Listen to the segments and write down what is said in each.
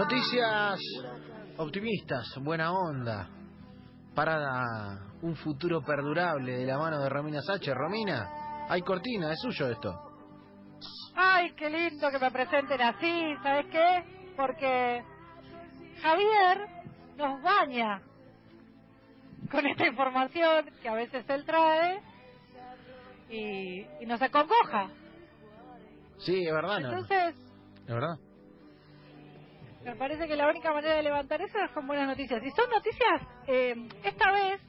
Noticias optimistas, buena onda, para un futuro perdurable de la mano de Romina Sacher. Romina, hay cortina, es suyo esto. Ay, qué lindo que me presenten así, ¿sabes qué? Porque Javier nos baña con esta información que a veces él trae y, y nos acongoja. Sí, es verdad, ¿no? Entonces, Es verdad. Me parece que la única manera de levantar eso es con buenas noticias. Y son noticias, eh, esta vez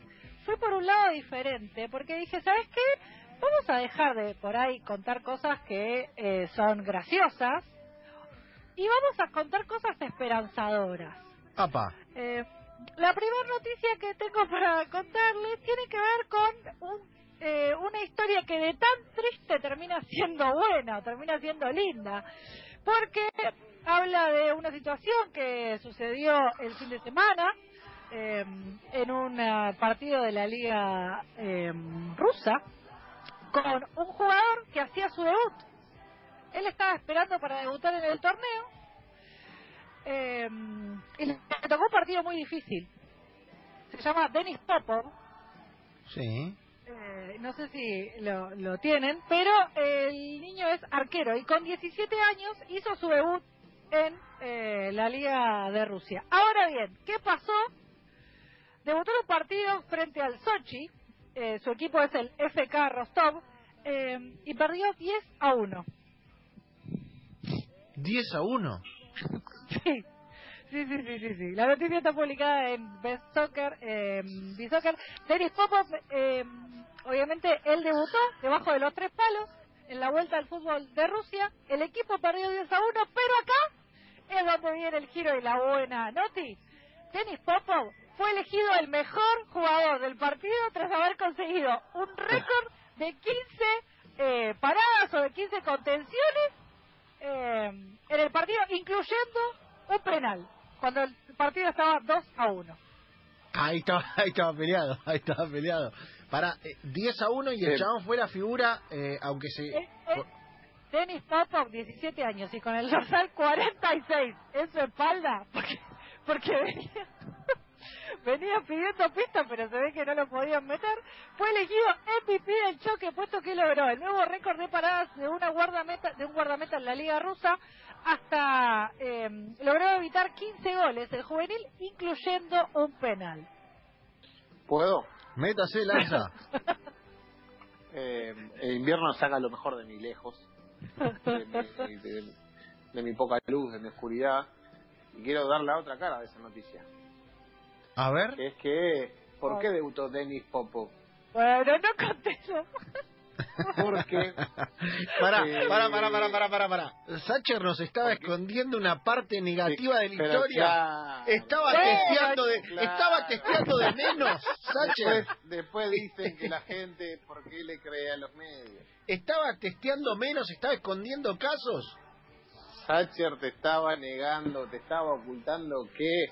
fui por un lado diferente, porque dije, ¿sabes qué? Vamos a dejar de por ahí contar cosas que eh, son graciosas y vamos a contar cosas esperanzadoras. Apa, Eh, la primera noticia que tengo para contarles tiene que ver con un, eh, una historia que de tan triste termina siendo buena, termina siendo linda, porque habla de una situación que sucedió el fin de semana eh, en un eh, partido de la liga eh, rusa con un jugador que hacía su debut. Él estaba esperando para debutar en el torneo eh, y le tocó un partido muy difícil. Se llama Denis Popov. sí. eh, no sé si lo, lo tienen, pero el niño es arquero y con 17 años hizo su debut en eh, la Liga de Rusia. Ahora bien, ¿qué pasó? Debutó un partido frente al Sochi, eh, su equipo es el FK Rostov, eh, y perdió 10 a 1. 10 a 1. Sí. Sí, sí, sí, sí, sí. La noticia está publicada en Best Soccer, eh, B-Soccer. Denis Popov, eh, obviamente, él debutó debajo de los tres palos en la vuelta al fútbol de Rusia. El equipo perdió 10 a 1, pero acá es donde viene el giro y la buena noti. Denis Popov fue elegido el mejor jugador del partido tras haber conseguido un récord de 15 eh, paradas o de 15 contenciones eh, en el partido, incluyendo un penal, cuando el partido estaba 2 a 1. Ahí estaba, ahí estaba peleado, ahí estaba peleado. Para eh, 10 a 1 y el Sí. chabón fue la figura, eh, aunque se... Denis Popov, 17 años, y con el dorsal 46 en su espalda, porque, porque venía, venía pidiendo pistas, pero se ve que no lo podían meter, fue elegido MVP del choque, puesto que logró el nuevo récord de paradas de una guardameta, de un guardameta en la liga rusa, hasta eh, logró evitar 15 goles el juvenil, incluyendo un penal. ¿Puedo? Métase, lanza. Eh, el invierno saca lo mejor de mi lejos, de mi, de- de mi poca luz, de mi oscuridad. Y quiero dar la otra cara de esa noticia. A ver. Que es que, ¿por qué debutó Denis Popov? Bueno, no contesto. Porque Eh, pará, pará, pará, pará, pará. Sacher nos estaba escondiendo una parte negativa de la historia. claro. Estaba testeando de, claro. estaba testeando de menos, Sacher. Después, después dicen que la gente, ¿por qué le cree a los medios? Estaba testeando menos, estaba escondiendo casos. Thatcher te estaba negando, te estaba ocultando que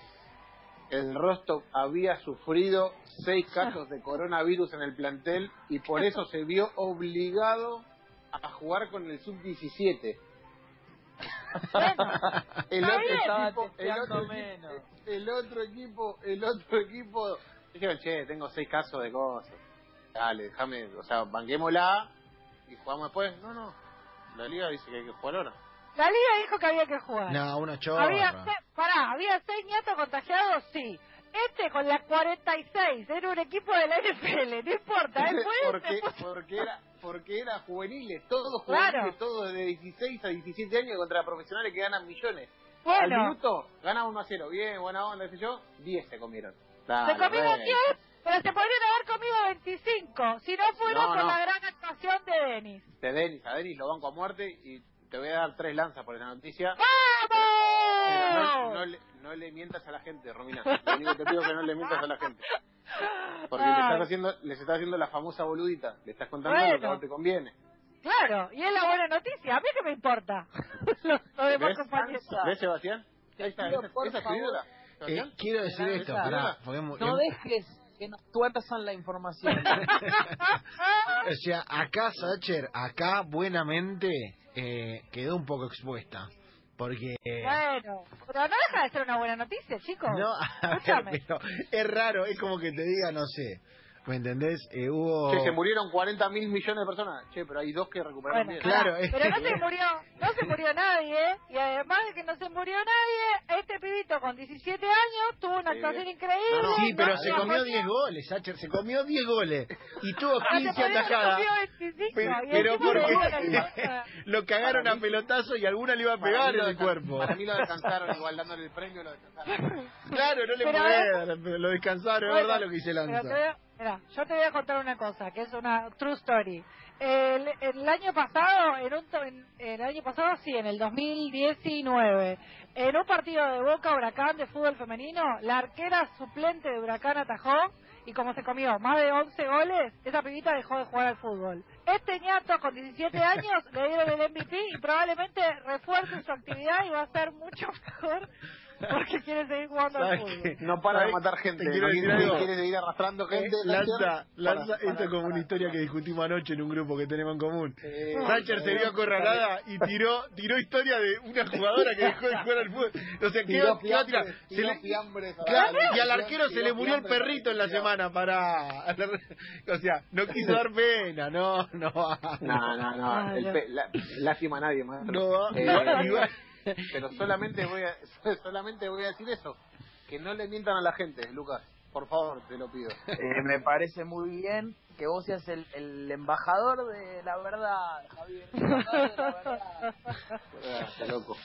el Rostov había sufrido seis casos de coronavirus en el plantel y por eso se vio obligado a jugar con el sub-17. el, otro equipo, el, otro menos. equipo, el otro equipo, el otro equipo, dijeron, che, tengo seis casos de cosas. Dale, déjame, o sea, banquémosla y jugamos después. No, no, la liga dice que hay que jugar ahora. La liga dijo que había que jugar. No, una chorra. había se- pará, había seis nietos contagiados, sí. Este con las 46, era un equipo de la NFL, no importa, ¿eh? Puede- porque, porque era porque era juveniles, todos Claro. juveniles, todos de 16 a 17 años contra profesionales que ganan millones. Al Bueno, minuto gana 1 a 0, bien, buena onda, qué sé yo, 10 se comieron. se Dale, comieron rey. 10, pero se podrían haber comido 25, si no fuera No, por no. la gran actuación de Denis. De Denis, a Denis lo banco a muerte y te voy a dar tres lanzas por esa noticia. No, ¡Vamos! no le, no le mientas a la gente, Romina. Lo único que te pido es que no le mientas a la gente. Porque le estás haciendo, les estás haciendo la famosa boludita. Le estás contando lo que vos te conviene. Claro, y es la buena noticia, a mí que me importa. Los los demás ¿Ves? compañeros. ¿Ves, Sebastián? Ahí está, esa, esa. Eh, quiero decir esto, pará, porque No dejes que nos tuerzan la información. O sea, acá Sacher, acá buenamente eh, quedó un poco expuesta. Porque... Bueno, pero no deja de ser una buena noticia, chicos. No, a ver, Escúchame. pero es raro, es como que te diga, no sé, ¿me entendés? Eh, hubo... Che, se murieron 40 mil millones de personas. Che, pero hay dos que recuperaron Bueno, bien. Claro, es- pero no se murió, no se murió nadie, y además de que no se murió nadie, este pibito con 17 años tuvo una actuación increíble. No, Sí, pero no se comió ni- 10 goles, Sacher, se comió 10 goles y tuvo No se 15 podía, se atajadas. comió 25, Pero, pero porque lo cagaron a pelotazo y alguna le iba a pegar en el cuerpo. Para mí lo descansaron igual dándole el premio, lo descansaron. Claro, no le Pero- pero lo descansaron, es Bueno, verdad lo que te Lanza. Mira, yo te voy a contar una cosa, que es una true story. El, el año pasado, en un, en- el año pasado sí, en el 2019, en un partido de Boca Huracán de fútbol femenino, la arquera suplente de Huracán atajó y como se comió más de 11 goles, esa pibita dejó de jugar al fútbol. Este ñato con 17 años le dieron el MVP y probablemente refuerce su actividad y va a ser mucho mejor porque quiere seguir jugando al ¿Sabes fútbol. No para de matar gente. No decir quiere, algo. quiere seguir arrastrando Eh, gente. Lanza, Lanza, para- esto es como una para- historia que discutimos anoche en un grupo que tenemos en común. Sí, Thatcher se vio acorralada y tiró tiró historia de una jugadora que dejó de jugar al fútbol. O sea, ¿qué va- a tirar? Se le- Claro, y al arquero se le murió el perrito en la semana para... O sea, no quiso dar pena, no, no. No, no, no. El no. pe- la- lástima a nadie, maestro. No va. Eh, No, igual. Pero solamente voy a solamente voy a decir eso. Que no le mientan a la gente, Lucas. Por favor, te lo pido. Eh, me parece muy bien que vos seas el, el embajador de la verdad, Javier. el embajador de la verdad. Está loco.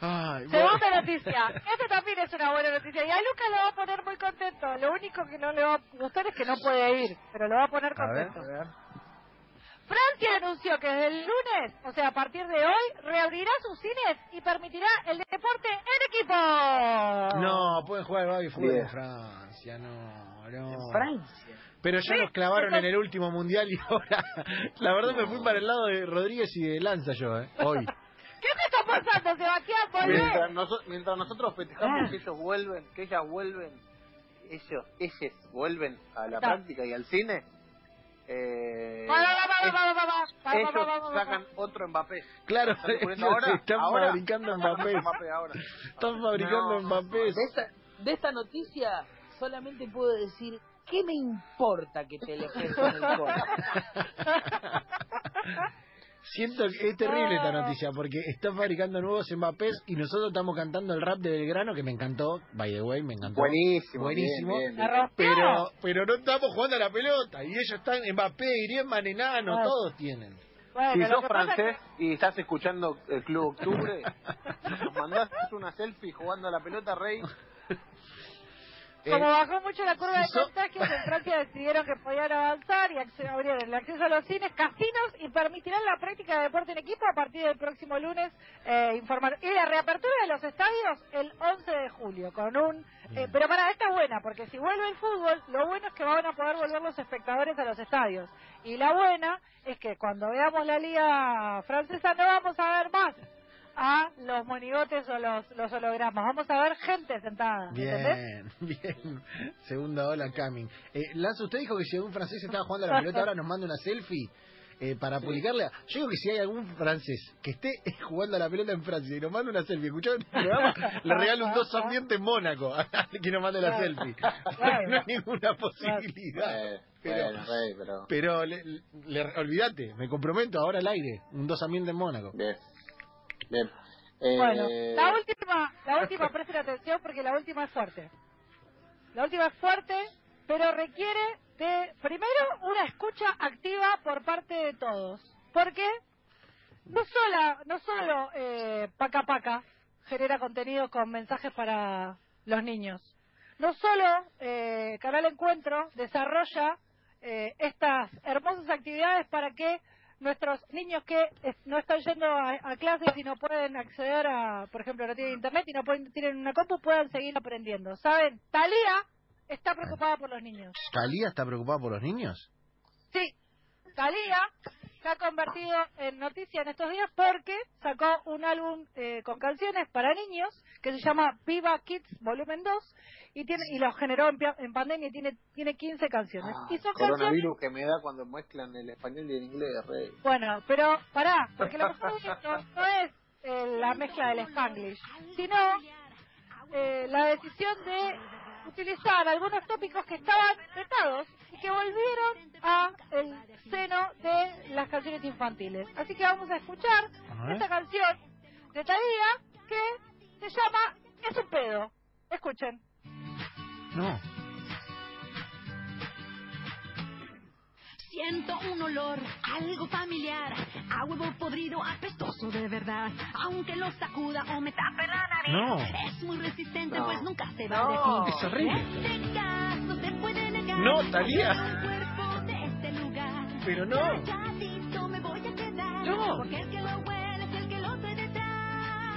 Ay, bueno. Segunda noticia. Esta también es una buena noticia. Y a Lucas lo va a poner muy contento. Lo único que no le va a gustar es que no puede ir, pero lo va a poner A ver. contento. Francia anunció que desde el lunes, o sea, a partir de hoy, reabrirá sus cines y permitirá el deporte en equipo. No, pueden jugar baby fútbol en Francia, no, no. En Francia. Pero ya Sí, nos clavaron en el último mundial y ahora, la verdad me fui para el lado de Rodríguez y de Lanza yo, ¿eh? Hoy. ¿Qué te está pasando, Sebastián? Mientras, noso- mientras nosotros festejamos que ellos vuelven, que ellas vuelven, ellos, ellos vuelven a la Está. práctica y al cine, eh, ellos sacan otro Mbappé. Claro, Están ahora, están ahora, fabricando Mbappé. Mbappé ahora. Están fabricando No, Mbappé. De esta, de esta noticia solamente puedo decir, ¿qué me importa que te alejes con el gol? Siento que es terrible esta noticia porque están fabricando nuevos Mbappés y nosotros estamos cantando el rap de Belgrano que me encantó, by the way, me encantó. Buenísimo, Buenísimo. bien, bien, La bien. rompió. Pero pero no estamos jugando a la pelota y ellos están Mbappé, Griezmann, Enano, Ah. todos tienen. Bueno, Si sos francés y estás escuchando el Club Octubre, nos mandás una selfie jugando a la pelota, Rey. que Como Eh, bajó mucho la curva de contagios, en Francia decidieron que podían avanzar y abrieron el acceso a los cines, casinos y permitirán la práctica de deporte en equipo a partir del próximo lunes. Eh, informar y la reapertura de los estadios el 11 de julio, con un. eh, pero para esta es buena, porque si vuelve el fútbol, lo bueno es que van a poder volver los espectadores a los estadios. Y la buena es que cuando veamos la liga francesa no vamos a ver más a los monigotes o los, los hologramas, vamos a ver gente sentada. ¿entendés? Bien, bien. Segunda ola coming. Eh, Lanza, usted dijo que si algún francés estaba jugando a la pelota ahora nos manda una selfie eh, para publicarla. Yo digo que si hay algún francés que esté jugando a la pelota en Francia y nos manda una selfie, escuchá el programa, le regalo un dos ambiente en Mónaco que nos mande la selfie. Claro. No hay ninguna posibilidad. Eh, Pero- bueno, Rey, pero... Pero le, le- olvídate, me comprometo ahora al aire, un dos ambiente en Mónaco. Bien. Bien. Eh, Bueno, la última, la última, presten atención porque la última es fuerte. La última es fuerte, pero requiere de, primero, una escucha activa por parte de todos. Porque no solo, no solo eh, Paca Paca genera contenido con mensajes para los niños. No solo eh, Canal Encuentro desarrolla eh, estas hermosas actividades para que nuestros niños que es- no están yendo a, a clases y no pueden acceder a, por ejemplo, no tienen internet y no pueden, tienen una compu, puedan seguir aprendiendo. ¿Saben? Talía está preocupada por los niños. ¿Talía está preocupada por los niños? Sí, Talía se ha convertido en noticia en estos días porque sacó un álbum eh, con canciones para niños que se llama Viva Kids Volumen 2 y tiene y lo generó en, pandemia y tiene tiene 15 canciones. Ah, y son canciones coronavirus que me da cuando mezclan el español y el inglés, Rey. Bueno, pero pará, porque lo que no, no es eh, la mezcla del Spanglish, sino eh, la decisión de utilizar algunos tópicos que estaban vetados y que volvieron a el seno de las canciones infantiles. Así que vamos a escuchar esta canción de Thalía que se llama Es un pedo. Escuchen. No. Siento un olor, algo familiar, a huevo podrido, apestoso de verdad. Aunque lo sacuda o me tape la nariz, No. es muy resistente, No. pues nunca se va No. de ti. Es horrible. Este caso se puede negar. No, Thalía. el cuerpo de este lugar. Pero no. Calladito me voy a quedar. No. Porque el que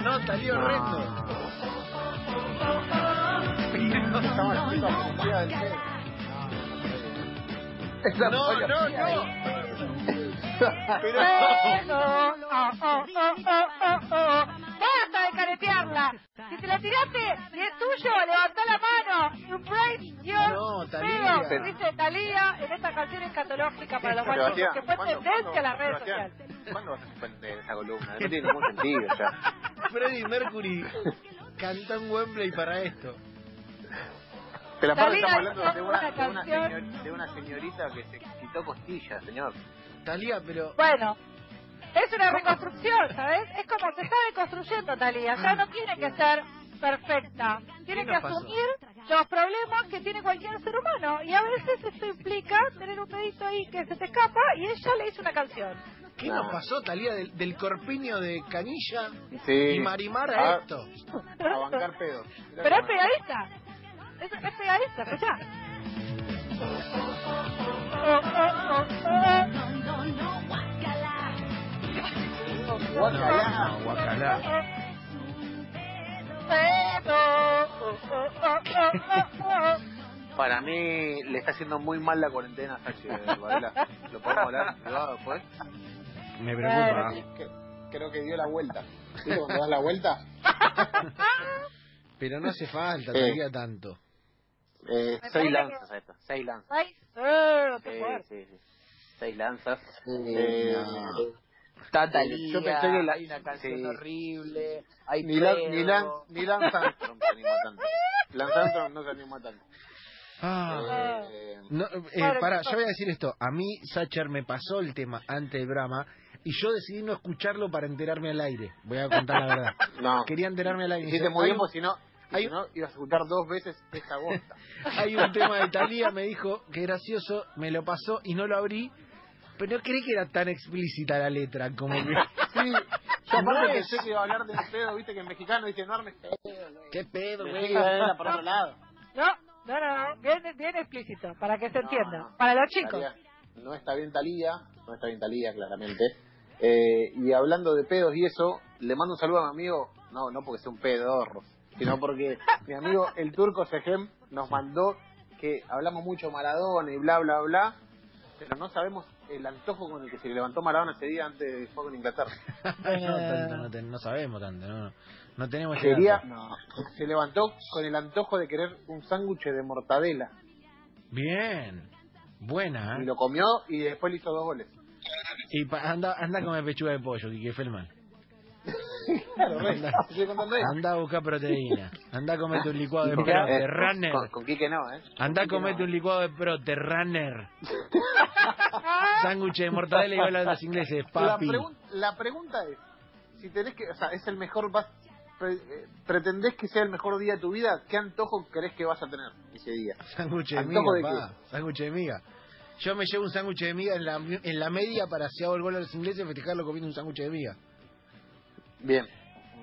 No, salió horrendo. Apología del pedo. No, no, no. Pero. Oh, oh, oh, oh, oh, oh. ¡Basta de caretearla! Si te la tiraste y es tuyo, levantá la mano. You break your No, Thalía. pedo. Dice Talía en esta canción escatológica para los guachos, Sebastián, que fue ¿cuándo- tendencia a las cuándo- redes Sebastián, sociales. ¿Cuándo vas a suspender esa columna? No tiene ningún sentido ya. Freddie Mercury cantó en Wembley para esto. Pero aparte Talía estamos hablando de una, una de, una canción. señor- de una señorita que se quitó costillas, señor. Talía, pero Bueno, es una reconstrucción, ¿sabes? Es como se está deconstruyendo Talía. Ya no tiene que ser perfecta. Tiene ¿Qué que pasó? asumir los problemas que tiene cualquier ser humano. Y a veces esto implica tener un pedito ahí que se te escapa y ella le hizo una canción. ¿Qué No. nos pasó, Talía, del, del corpiño de Canilla Sí. y Marimar a Ah, esto? A bancar pedos. Mirá Pero es pegadiza. Es, es pegadiza, escuchá. Guacalá. Oh. Para mí le está haciendo muy mal la cuarentena a Sachi Varela. ¿Lo podemos hablar privado después? Me preocupa. preocupa. Que- creo que dio la vuelta. ¿Viste cuando das la vuelta? Pero no hace falta, Sí. Talía, tanto. Eh, seis lanzas esto, seis lanzas. Ay, qué Sí, sí, sí. Seis lanzas. Eh, Eh, Talía, Yo pensé que la- hay una canción sí. horrible, hay Ni, Lan- pedo. ni, Lan- ni Lance Armstrong se animó tanto. Lance Armstrong no se animó tanto. Ah. Eh, No, eh, Claro, no. yo voy a decir esto. A mí, Sacher me pasó el tema antes del Brahma y yo decidí no escucharlo para enterarme al aire. Voy a contar la verdad. no. Quería enterarme al aire. Hay bien un- porque si no, hay si no ibas a escuchar dos veces esta bosta. Hay un tema de Talía, me dijo que gracioso, me lo pasó y no lo abrí, pero no creí que era tan explícita la letra como que... Sí, yo aparte No es- pensé que iba a hablar del pedo, viste que en mexicano dice no armes pedo. ¿Qué pedo, güey? que iba a ir por otro lado. No, no, no, no, bien, bien explícito, para que se No, entienda. no. Para los chicos. Talía, no está bien Talía, no está bien Talía, claramente. Eh, y hablando de pedos y eso, le mando un saludo a mi amigo, no, no porque sea un pedorro, sino porque mi amigo el turco Sejem nos mandó que hablamos mucho de Maradona y bla, bla, bla, pero no sabemos el antojo con el que se levantó Maradona ese día antes del juego en Inglaterra. no, tanto, no, te- no sabemos tanto, no, no tenemos Quería, se levantó con el antojo de querer un sándwich de mortadela Bien, buena, y ¿eh? lo comió y después le hizo dos goles. Y pa- anda, anda comer pechuga de pollo, re, estoy contando eso. Anda a buscar proteína. Anda a comerte un licuado de Eh, prote, con- runner. Con, con Quique no, ¿eh? Anda a Con comerte no, un ¿eh? licuado de prote, runner. Sándwich de mortadela y golas de los ingleses, La, papi. pregun- la pregunta es, si tenés que, o sea, es el mejor, vas, pre- eh, pretendés que sea el mejor día de tu vida, ¿qué antojo crees que vas a tener ese día? Sándwich de miga, ¿Antojo de pa. Sándwich de miga. Yo me llevo un sándwich de miga en la, en la media para si hago el gol a los ingleses festejarlo comiendo un sándwich de miga. Bien.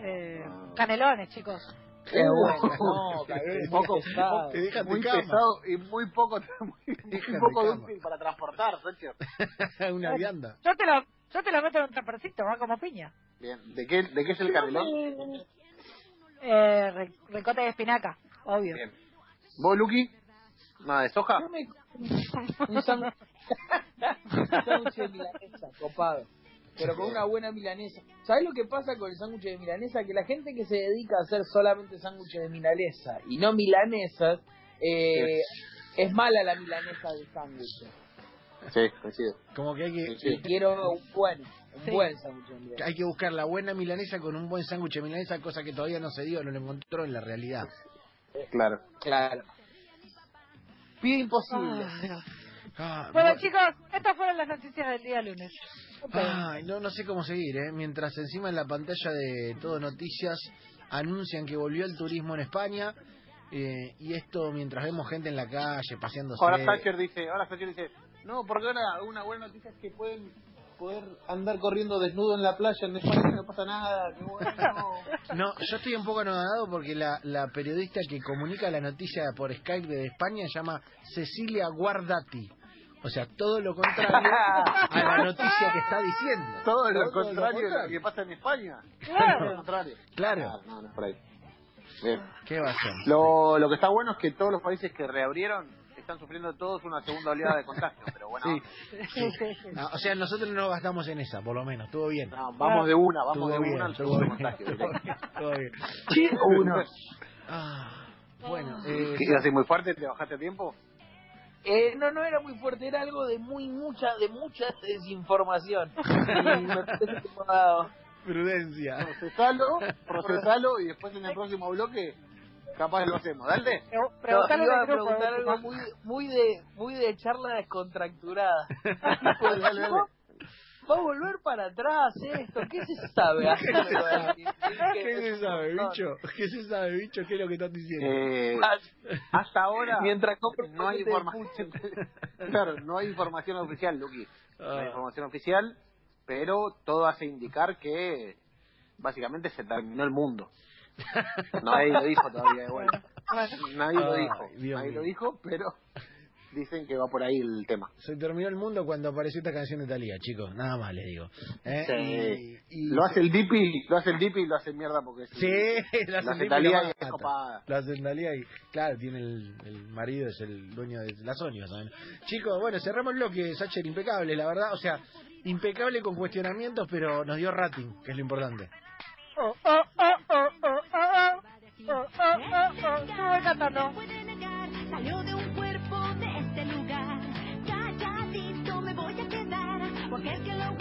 Eh, canelones, chicos. Qué bueno, no, Un poco- pesado. Te dejan muy de cama. pesado y muy poco, muy, muy poco útil para transportar, Sergio. Una vianda. Yo te lo, yo te lo meto en un trapercito, va como piña. Bien. ¿De qué, ¿De qué es el canelón? Eh, ricote de espinaca, obvio. Bien. ¿Vos, Luqui? ¿Nada de soja? Yo me- un sándwich de milanesa, copado. Pero con una buena milanesa. ¿Sabes lo que pasa con el sándwich de milanesa? Que la gente que se dedica a hacer solamente sándwiches de milanesa y no milanesas, eh, es mala la milanesa del sándwich. Sí, coincido. Como que hay que, Sí. Quiero un buen, un Sí. buen sándwich de milanesa. hay que buscar la buena milanesa con un buen sándwich de milanesa, cosa que todavía no se dio, no lo encontró en la realidad. Claro. Claro. Pido imposible. Ah, Bueno, bu- chicos, estas fueron las noticias del día lunes. Ay, no, no sé cómo seguir, ¿eh? Mientras encima en la pantalla de Todo Noticias anuncian que volvió el turismo en España, eh, y esto mientras vemos gente en la calle paseándose. Ahora Thatcher dice, ahora Thatcher dice, no, porque ahora una buena noticia es que pueden poder andar corriendo desnudo en la playa en España no pasa nada, qué bueno. No, yo estoy un poco anodado porque la, la periodista que comunica la noticia por Skype de España se llama Cecilia Guardati. O sea, todo lo contrario a la noticia que está diciendo. Todo lo Todo contrario de lo que pasa en España. Todo lo Claro. contrario. Claro. Ah, no, no por ahí. Bien. ¿Qué va a ser? Lo, lo que está bueno es que todos los países que reabrieron están sufriendo todos una segunda oleada de contagio, pero bueno, Sí. Ah, o sea, nosotros no gastamos en esa, por lo menos. Estuvo bien. no, vamos de una, vamos de bien, una al segundo bien, contagio. directo. bien. Sí, uno. Ah, bueno, eh, ¿Qué muy fuerte? ¿Te bajaste a tiempo? Eh, no, no era muy fuerte, era algo de muy mucha, de mucha desinformación. Prudencia. Procesalo, procesalo y después en el próximo bloque capaz lo hacemos. Dale. Pre- No, iba a preguntar algo muy, muy de, muy de charla descontracturada. Dale, dale. Va a volver para atrás esto, ¿qué se sabe? ¿Qué se sabe, bicho? ¿Qué se sabe, bicho? ¿Qué es lo que estás diciendo? Eh, hasta ahora Mientras no hay de información. claro, no hay información oficial, Luqui. No hay Ah. información oficial, pero todo hace indicar que básicamente se terminó el mundo. Nadie lo dijo todavía vuelta. Nadie lo dijo. Dios Nadie mío. lo dijo, pero dicen que va por ahí el tema. Se terminó el mundo cuando apareció esta canción de Talía, chicos. Nada más les digo. ¿Eh? Sí. Y- y- Lo hace el Dipi, lo hace el Dipi y lo hace mierda porque es- Sí, lo lo hace lo y es copada. Lo hacen Talía y, claro, tiene el, el marido, es el dueño de la Sony, ¿saben? Chicos, bueno, cerramos el bloque, Sacher, impecable, la verdad. O sea, impecable con cuestionamientos, pero nos dio rating, que es lo importante. Oh, oh, oh, oh. Oh, oh, oh, oh. Estuve cantando. salió de un cuerpo de este lugar. Calladito me voy a quedar, porque el que lo